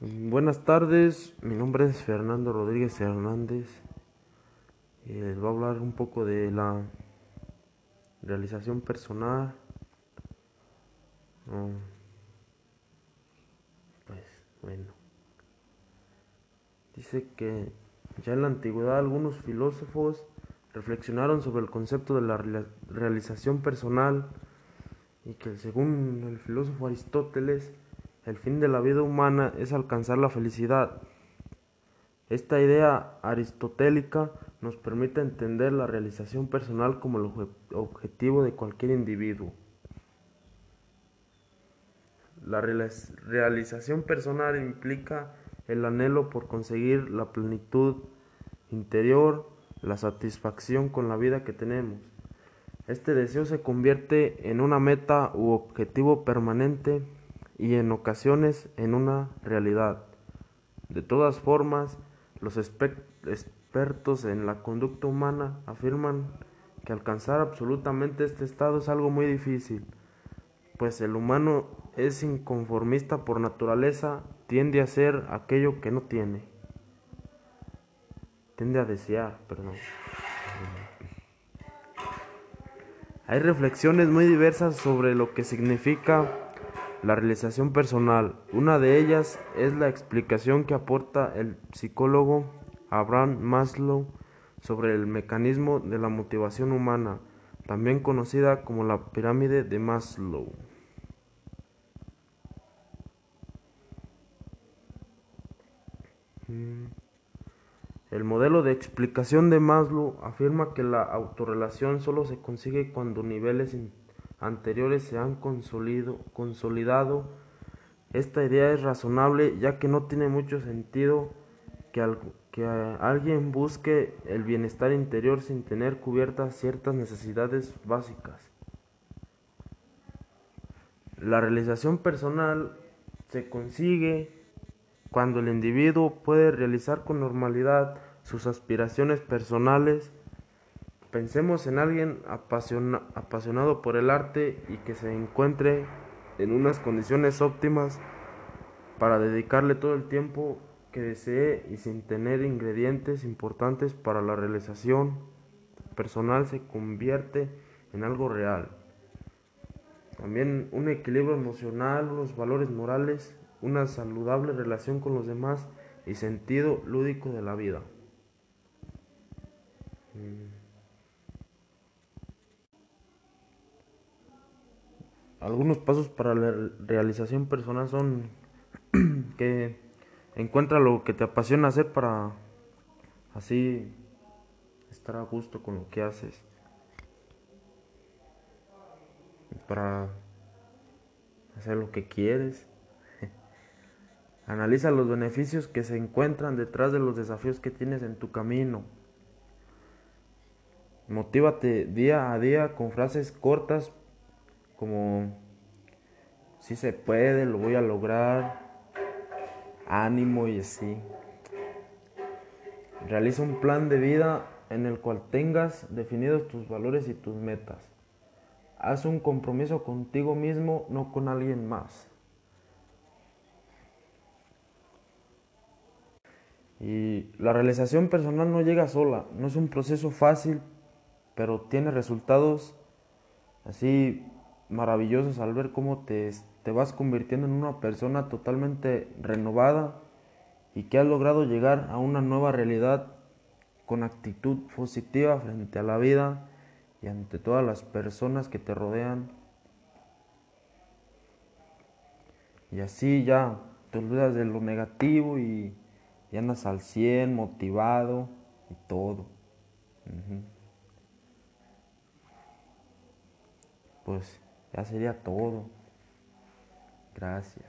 Buenas tardes, mi nombre es Fernando Rodríguez Hernández. Les voy a hablar un poco de la realización personal. Pues bueno, dice que ya en la antigüedad algunos filósofos reflexionaron sobre el concepto de la realización personal y que según el filósofo Aristóteles, el fin de la vida humana es alcanzar la felicidad. Esta idea aristotélica nos permite entender la realización personal como el obje- objetivo de cualquier individuo. La realiz- realización personal implica el anhelo por conseguir la plenitud interior, la satisfacción con la vida que tenemos. Este deseo se convierte en una meta u objetivo permanente y en ocasiones en una realidad. De todas formas, los expertos en la conducta humana afirman que alcanzar absolutamente este estado es algo muy difícil, pues el humano es inconformista por naturaleza, tiende a ser aquello que no tiene. Tiende a desear, perdón. Hay reflexiones muy diversas sobre lo que significa la realización personal. Una de ellas es la explicación que aporta el psicólogo Abraham Maslow sobre el mecanismo de la motivación humana, también conocida como la pirámide de Maslow. Mm. El modelo de explicación de Maslow afirma que la autorrelación solo se consigue cuando niveles anteriores se han consolidado. Esta idea es razonable ya que no tiene mucho sentido que, que alguien busque el bienestar interior sin tener cubiertas ciertas necesidades básicas. La realización personal se consigue cuando el individuo puede realizar con normalidad sus aspiraciones personales. Pensemos en alguien apasiona- apasionado por el arte y que se encuentre en unas condiciones óptimas para dedicarle todo el tiempo que desee y sin tener ingredientes importantes para la realización personal se convierte en algo real. También un equilibrio emocional, unos valores morales, una saludable relación con los demás y sentido lúdico de la vida. Algunos pasos para la realización personal son que encuentra lo que te apasiona hacer para así estar a gusto con lo que haces. Para hacer lo que quieres. Analiza los beneficios que se encuentran detrás de los desafíos que tienes en tu camino. Motívate día a día con frases cortas como si se puede, lo voy a lograr, ánimo y así. Realiza un plan de vida en el cual tengas definidos tus valores y tus metas. Haz un compromiso contigo mismo, no con alguien más. Y la realización personal no llega sola, no es un proceso fácil, pero tiene resultados así maravillosos al ver cómo te, te vas convirtiendo en una persona totalmente renovada y que has logrado llegar a una nueva realidad con actitud positiva frente a la vida y ante todas las personas que te rodean. Y así ya te olvidas de lo negativo y, y andas al 100, motivado y todo. Pues ya sería todo. Gracias.